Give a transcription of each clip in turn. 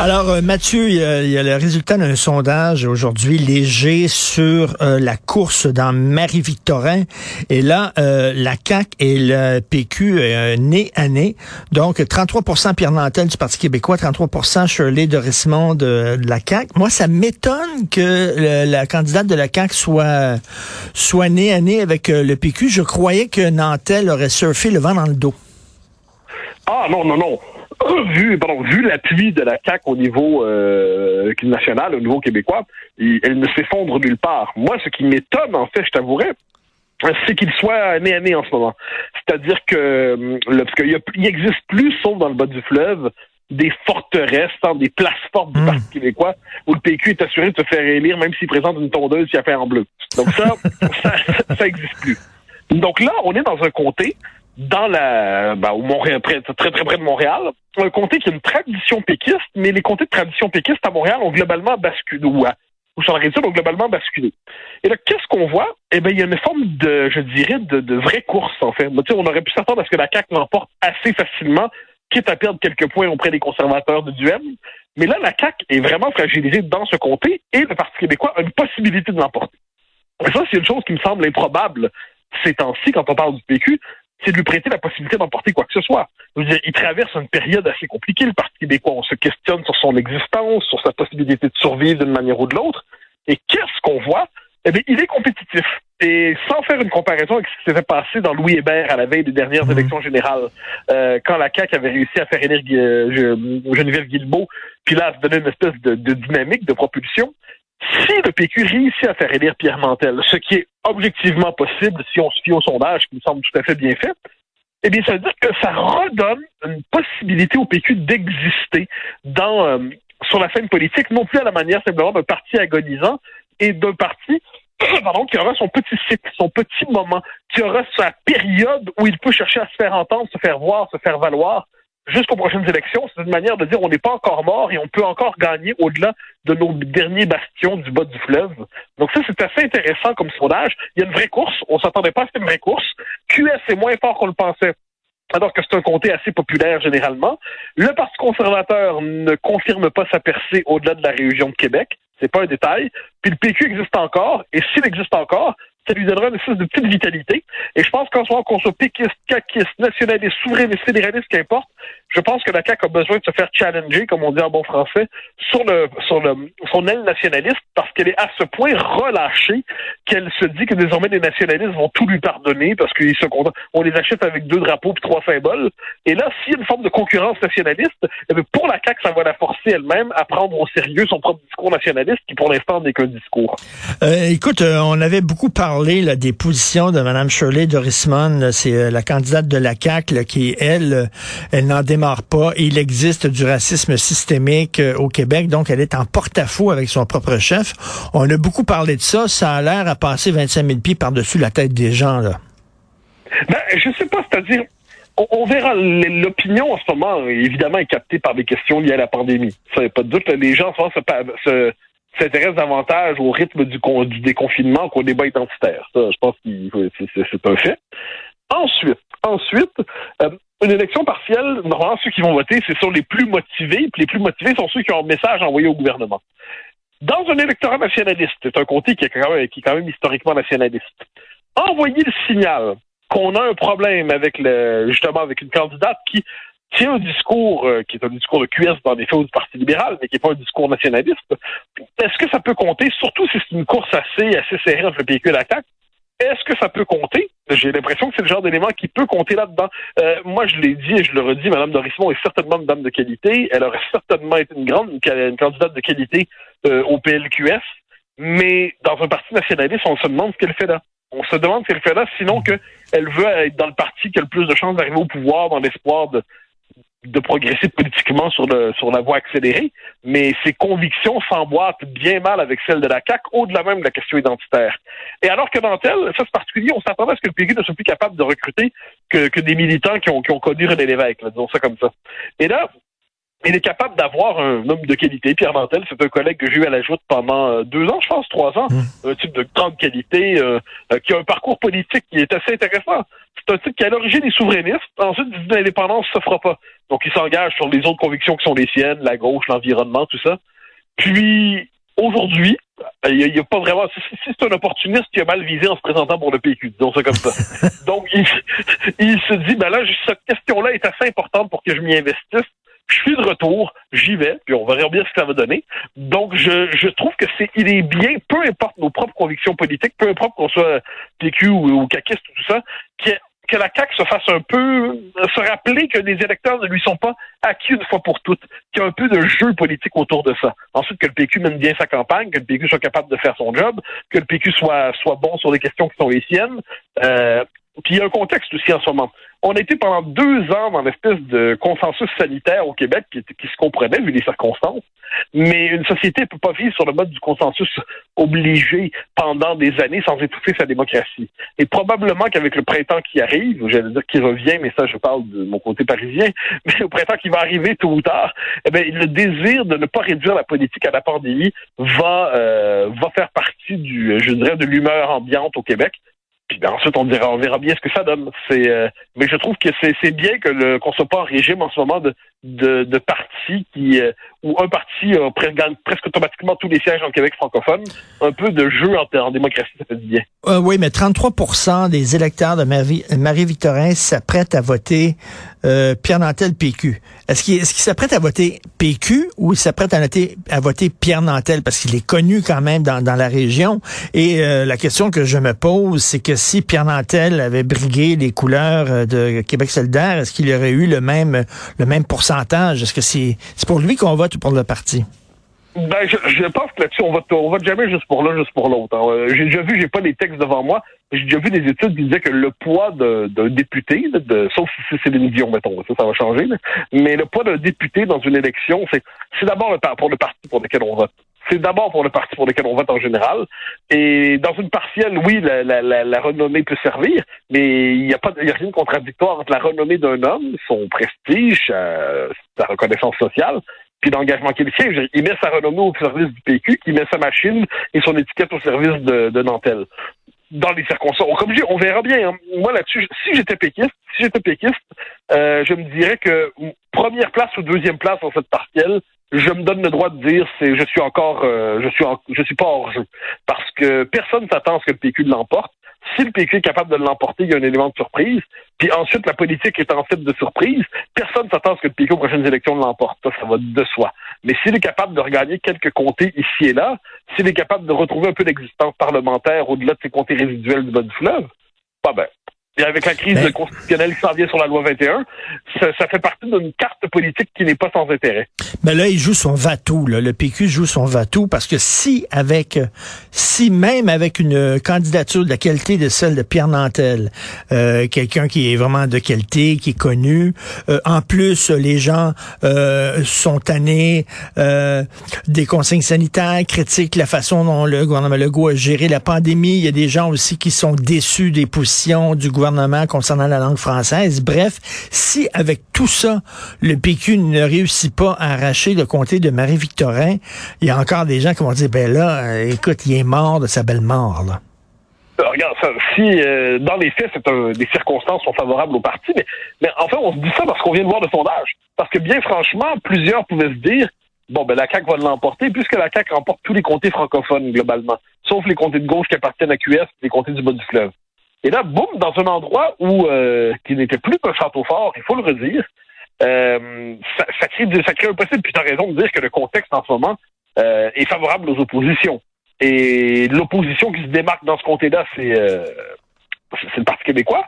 Alors, euh, Mathieu, il y, a, le résultat d'un sondage aujourd'hui léger sur euh, la course dans Marie-Victorin. Et là, euh, la CAQ et le PQ nez à nez. Donc, 33% Pierre Nantel du Parti québécois, 33% Shirley de Rismond de, de, la CAQ. Moi, ça m'étonne que la candidate de la CAQ soit, soit à nez avec le PQ. Je croyais que Nantel aurait surfé le vent dans le dos. Ah, non, non, non vu, pardon, vu l'appui de la CAQ au niveau euh, national, au niveau québécois, elle ne s'effondre nulle part. Moi, ce qui m'étonne, en fait, je t'avouerais, c'est qu'il soit nez à nez en ce moment. C'est-à-dire que le, parce qu'il il existe plus, sauf dans le bas du fleuve, des forteresses, hein, des places fortes du mmh. Parti québécois, où le PQ est assuré de se faire élire, même s'il présente une tondeuse qui a fait en bleu. Donc ça, ça, ça existe plus. Donc là, on est dans un comté dans la, ben, au Montréal, très, très, près de Montréal, un comté qui a une tradition péquiste, mais les comtés de tradition péquiste à Montréal ont globalement basculé, ou, à, ou sur la région ont globalement basculé. Et là, qu'est-ce qu'on voit? Eh bien, il y a une forme de, je dirais, de, vraie course, en fait. On aurait pu s'attendre à ce que la CAQ l'emporte assez facilement, quitte à perdre quelques points auprès des conservateurs de Duhem. Mais là, la CAQ est vraiment fragilisée dans ce comté et le Parti québécois a une possibilité de l'emporter. Et ça, c'est une chose qui me semble improbable ces temps-ci, quand on parle du PQ, c'est de lui prêter la possibilité d'emporter quoi que ce soit. Je veux dire, il traverse une période assez compliquée, le Parti québécois. On se questionne sur son existence, sur sa possibilité de survivre d'une manière ou de l'autre. Et qu'est-ce qu'on voit? Eh bien, il est compétitif. Et sans faire une comparaison avec ce qui s'était passé dans Louis Hébert à la veille des dernières mhm. élections générales, euh, quand la CAQ avait réussi à faire élire euh, Geneviève Guilbeault, puis là, à se donner une espèce de, de dynamique, de propulsion, si le PQ réussit à faire élire Pierre Mantel, ce qui est objectivement possible si on se fie au sondage, qui me semble tout à fait bien fait, eh bien, ça veut dire que ça redonne une possibilité au PQ d'exister dans euh, sur la scène politique, non plus à la manière simplement d'un parti agonisant et d'un parti pardon, qui aura son petit cycle, son petit moment, qui aura sa période où il peut chercher à se faire entendre, se faire voir, se faire valoir, jusqu'aux prochaines élections. C'est une manière de dire on n'est pas encore mort et on peut encore gagner au-delà de nos derniers bastions du bas du fleuve. Donc ça, c'est assez intéressant comme sondage. Il y a une vraie course. On s'attendait pas à cette vraie course. QS est moins fort qu'on le pensait. Alors que c'est un comté assez populaire généralement. Le Parti conservateur ne confirme pas sa percée au-delà de la région de Québec. C'est pas un détail. Puis le PQ existe encore. Et s'il existe encore, ça lui donnera une espèce de petite vitalité. Et je pense qu'en ce moment, qu'on soit péquiste, caquiste, nationaliste, souverainiste, fédéraliste, qu'importe, je pense que la CAQ a besoin de se faire challenger, comme on dit en bon français, sur le sur le son aile nationaliste, parce qu'elle est à ce point relâchée qu'elle se dit que désormais les nationalistes vont tout lui pardonner parce qu'ils se on les achète avec deux drapeaux puis trois symboles. Et là, s'il y a une forme de concurrence nationaliste, eh pour la CAQ, ça va la forcer elle-même à prendre au sérieux son propre discours nationaliste, qui pour l'instant n'est qu'un discours. Euh, écoute, euh, on avait beaucoup parlé des positions de Mme Shirley Dorismond, c'est euh, la candidate de la CAQ, qui elle, elle n'en démarre pas. Il existe du racisme systémique euh, au Québec, donc elle est en porte-à-faux avec son propre chef. On a beaucoup parlé de ça. Ça a l'air à passer 25 000 pieds par-dessus la tête des gens. Là. Ben, je sais pas, c'est-à-dire, on, verra. L'opinion en ce moment, évidemment, est captée par des questions liées à la pandémie. Ça, a pas de doute. Les gens s'intéressent davantage au rythme du, du déconfinement qu'au débat identitaire. Ça, je pense que c'est un fait. Ensuite, ensuite, une élection partielle, normalement, ceux qui vont voter, c'est sur les plus motivés, puis les plus motivés sont ceux qui ont un message envoyé au gouvernement. Dans un électorat nationaliste, c'est un comté qui est, quand même, historiquement nationaliste, envoyer le signal qu'on a un problème avec justement, avec une candidate qui tient un discours euh, qui est un discours de QS dans les faits du Parti libéral, mais qui n'est pas un discours nationaliste, est-ce que ça peut compter, surtout si c'est une course assez, assez serrée entre le PQ et la est-ce que ça peut compter? J'ai l'impression que c'est le genre d'élément qui peut compter là-dedans. Euh, moi, je l'ai dit et je le redis, Mme Dorismont est certainement une dame de qualité. Elle aurait certainement été une grande une candidate de qualité euh, au PLQS. Mais dans un parti nationaliste, on se demande ce qu'elle fait là. On se demande ce qu'elle fait là, sinon qu'elle veut être dans le parti qui a le plus de chances d'arriver au pouvoir dans l'espoir de, de progresser politiquement sur, le, sur la voie accélérée, mais ses convictions s'emboîtent bien mal avec celles de la CAQ, au-delà même de la question identitaire. Et alors que Nantel, ça c'est particulier, on s'attendait à ce que le PQ ne soit plus capable de recruter que, que des militants qui ont, qui ont connu René Lévesque, disons ça comme ça. Et là, il est capable d'avoir un homme de qualité. Pierre Mantel, c'est un collègue que j'ai eu à la joute pendant euh, deux ans, je pense, trois ans. Mmh. Un type de grande qualité, euh, euh, qui a un parcours politique qui est assez intéressant. C'est un type qui, à l'origine, est souverainiste. Ensuite, dit l'indépendance ne se fera pas. Donc, il s'engage sur les autres convictions qui sont les siennes, la gauche, l'environnement, tout ça. Puis, aujourd'hui, il n'y a, pas vraiment. Si, c'est un opportuniste qui a mal visé en se présentant pour le PQ, disons ça comme ça. Donc, il, il se dit, ben là, cette question-là est assez importante pour que je m'y investisse de retour, j'y vais, puis on verra bien ce que ça va donner. Donc, je, je trouve que c'est, il est bien, peu importe nos propres convictions politiques, peu importe qu'on soit PQ ou, ou caquiste ou tout ça, que, la CAQ se fasse un peu, se rappeler que les électeurs ne lui sont pas acquis une fois pour toutes, qu'il y a un peu de jeu politique autour de ça. Ensuite, que le PQ mène bien sa campagne, que le PQ soit capable de faire son job, que le PQ soit, soit bon sur les questions qui sont les siennes. Euh, puis il y a un contexte aussi en ce moment. On a été pendant deux ans dans l'espèce de consensus sanitaire au Québec qui, se comprenait vu les circonstances, mais une société ne peut pas vivre sur le mode du consensus obligé pendant des années sans étouffer sa démocratie. Et probablement qu'avec le printemps qui arrive, j'allais dire qui revient, mais ça je parle de mon côté parisien, mais au printemps qui va arriver tôt ou tard, eh bien, le désir de ne pas réduire la politique à la pandémie va euh, va faire partie du, je dirais, de l'humeur ambiante au Québec. Puis ben, ensuite, on, dira, on verra bien ce que ça donne. C'est, euh, mais je trouve que c'est, bien que le, qu'on soit pas en régime en ce moment de, de, de partis qui, euh, où un parti euh, gagne presque automatiquement tous les sièges en Québec francophone. Un peu de jeu en, démocratie, ça fait du bien. Euh, oui, mais 33% des électeurs de Marie-Victorin s'apprêtent à voter euh, Pierre Nantel PQ. Est-ce qu'il, est-ce qu'il s'apprête à voter PQ ou il s'apprête à, à voter Pierre Nantel parce qu'il est connu quand même dans, dans la région? Et euh, la question que je me pose, c'est que si Pierre Nantel avait brigué les couleurs euh, de Québec solidaire, est-ce qu'il aurait eu le même, le même pourcentage? Est-ce que c'est, pour lui qu'on vote ou pour le parti? Ben, je, pense que là-dessus, on vote, on vote jamais juste pour l'un, juste pour l'autre. Hein. J'ai déjà vu, j'ai pas les textes devant moi, j'ai déjà vu des études qui disaient que le poids d'un député, de, sauf si c'est Céline Dion, mettons, ça, ça va changer, mais le poids d'un député dans une élection, c'est d'abord pour le parti pour lequel on vote. C'est d'abord pour le parti pour lequel on vote en général. Et dans une partielle, oui, la, la, la, la renommée peut servir, mais il n'y a pas y a rien de contradictoire entre la renommée d'un homme, son prestige, euh, sa reconnaissance sociale, puis l'engagement qu'il siège. Il met sa renommée au service du PQ, il met sa machine et son étiquette au service de, de Nantel. Dans les circonstances. Comme je dis, on verra bien. Hein. Moi, là-dessus, si j'étais péquiste, si j'étais péquiste, euh, je me dirais que première place ou deuxième place dans cette partielle, je me donne le droit de dire c'est je suis encore euh, je suis je suis pas hors jeu parce que personne s'attend à ce que le PQ l'emporte si le PQ est capable de l'emporter, il y a un élément de surprise. Puis ensuite, la politique est en fait de surprise. Personne s'attend à ce que le PQ aux prochaines élections l'emporte. Ça, ça va de soi. Mais s'il est capable de regagner quelques comtés ici et là, s'il est capable de retrouver un peu d'existence parlementaire au-delà de ses comtés résiduels du bas fleuve, pas ben, et avec la crise ben, constitutionnelle qui s'en vient sur la loi 21, ça, ça fait partie d'une carte politique qui n'est pas sans intérêt. Mais là, il joue son vatou. Là. Le PQ joue son vatou parce que si avec, si même avec une candidature de la qualité de celle de Pierre Nantel, euh, quelqu'un qui est vraiment de qualité, qui est connu, euh, en plus les gens euh, sont tannés euh, des consignes sanitaires, critiquent la façon dont le gouvernement Legault a géré la pandémie. Il y a des gens aussi qui sont déçus des positions du gouvernement concernant la langue française. Bref, si avec tout ça, le PQ ne réussit pas à arracher le comté de Marie-Victorin, il y a encore des gens qui vont dire, ben là, euh, écoute, il est mort de sa belle mort. Euh, regarde, si euh, dans les faits, un, des circonstances sont favorables au parti, mais, mais enfin, on se dit ça parce qu'on vient de voir le sondage. Parce que bien franchement, plusieurs pouvaient se dire, bon, ben la CAQ va l'emporter, puisque la CAQ remporte tous les comtés francophones globalement, sauf les comtés de gauche qui appartiennent à QS, les comtés du bas du fleuve. Et là, boum, dans un endroit où euh, qui n'était plus un château fort, il faut le redire, euh, ça, ça, crée, ça crée un possible, puis tu as raison de dire que le contexte en ce moment euh, est favorable aux oppositions. Et l'opposition qui se démarque dans ce comté-là, c'est euh, c'est le Parti québécois.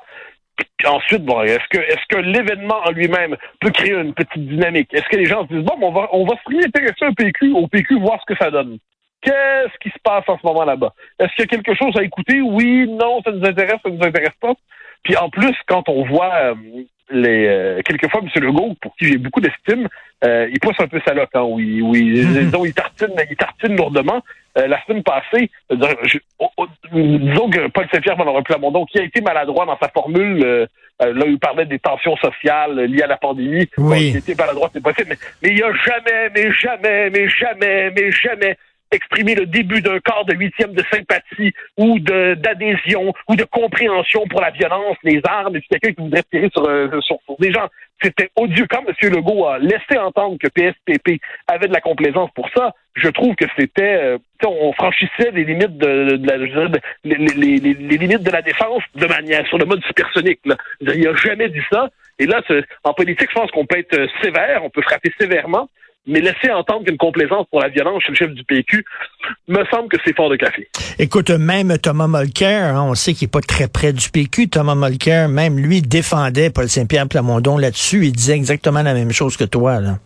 Puis ensuite, bon, est-ce que est-ce que l'événement en lui-même peut créer une petite dynamique? Est-ce que les gens se disent bon, on va on va se intéresser au PQ, au PQ, voir ce que ça donne? Qu'est-ce qui se passe en ce moment là-bas? Est-ce qu'il y a quelque chose à écouter? Oui, non, ça nous intéresse, ça nous intéresse pas. Puis en plus, quand on voit euh, les euh, quelquefois M. Legault, pour qui j'ai beaucoup d'estime, euh, il pousse un peu sa hein, oui, oui, disons, il tartine, il tartine lourdement. la semaine passée, je, disons que Paul Saint-Pierre Plamondon, qui a été maladroit dans sa formule euh, là, il parlait des tensions sociales liées à la pandémie. Oui. Bon, était par la droite, c'est possible. Mais, mais il n'y a jamais, mais jamais, mais jamais, mais jamais exprimer le début d'un quart de huitième de sympathie ou d'adhésion ou de compréhension pour la violence, les armes, et quelqu'un qui voudrait tirer sur, euh, sur, sur des gens. C'était odieux. Quand M. Legault a laissé entendre que PSPP avait de la complaisance pour ça, je trouve que c'était, euh, on franchissait les limites de, de la, les, les- les- les limites de la défense de manière sur le mode supersonique. Là. Il a jamais dit ça. Et là, en politique, je pense qu'on peut être euh, sévère, on peut frapper sévèrement, mais laisser entendre qu'une complaisance pour la violence chez le chef du PQ, me semble que c'est fort de café. Écoute, même Thomas Mulcair, hein, on sait qu'il est pas très près du PQ. Thomas Mulcair, même lui, défendait Paul Saint-Pierre Plamondon là-dessus. Il disait exactement la même chose que toi. Là.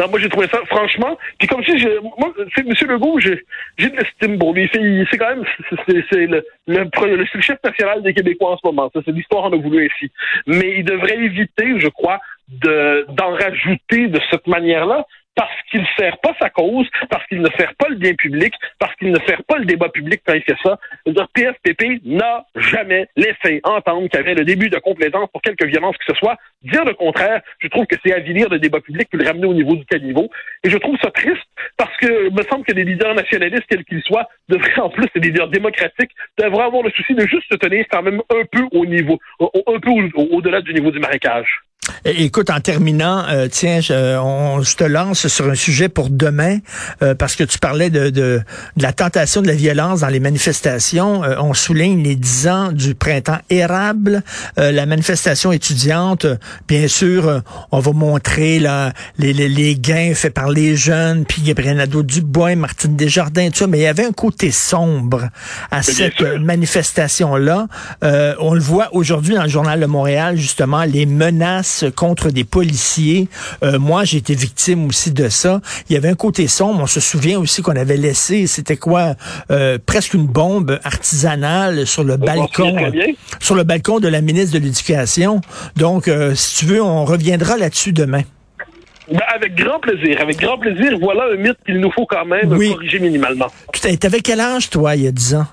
Non, moi, j'ai trouvé ça, franchement. Puis comme si, je, moi, c'est M. Legault, j'ai, j'ai de l'estime pour lui. C'est, quand même, c'est, c'est- c'est le, le, pre- le- c'est le chef national des Québécois en ce moment. Ça, c'est l'histoire en a voulu ainsi. Mais il devrait éviter, je crois, de, d'en rajouter de cette manière-là. Parce qu'il sert pas sa cause, parce qu'il ne sert pas le bien public, parce qu'il ne sert pas le débat public quand il fait ça. C'est-à-dire, PSPP n'a jamais laissé entendre qu'il y avait le début de complaisance pour quelque violence que ce soit. Dire le contraire, je trouve que c'est avilir le débat public puis le ramener au niveau du caniveau. Et je trouve ça triste parce que il me semble que les leaders nationalistes, quels qu'ils soient, devraient en plus, les leaders démocratiques, devraient avoir le souci de juste se tenir quand même un peu au niveau, au- un peu au- au-delà du niveau du marécage. Écoute, en terminant, euh, tiens, je, on, je te lance sur un sujet pour demain, euh, parce que tu parlais de, de, de la tentation de la violence dans les manifestations. Euh, on souligne les 10 ans du printemps érable, euh, la manifestation étudiante. Bien sûr, euh, on va montrer là, les, les, les gains faits par les jeunes, puis Gabriel Nadeau-Dubois, Martine Desjardins, tout ça, mais il y avait un côté sombre à cette manifestation-là. Euh, on le voit aujourd'hui dans le journal de Montréal, justement, les menaces contre des policiers. Euh, moi, j'ai été victime aussi de ça. Il y avait un côté sombre. On se souvient aussi qu'on avait laissé, c'était quoi, euh, presque une bombe artisanale sur le On balcon, bien. sur le balcon de la ministre de l'Éducation. Donc, euh, si tu veux, on reviendra là-dessus demain. Ben, avec grand plaisir, avec grand plaisir. Voilà un mythe qu'il nous faut quand même Oui. corriger minimalement. Tu t'avais quel âge, toi, il y a 10 ans?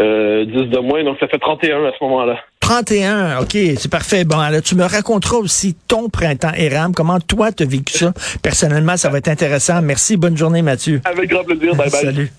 Euh, 10 de moins, donc ça fait 31 à ce moment-là. 31, OK, c'est parfait. Bon, alors tu me raconteras aussi ton printemps érable, comment toi tu as vécu ça? Personnellement, ça va être intéressant. Merci, bonne journée Mathieu. Avec grand plaisir. Bye bye. Salut.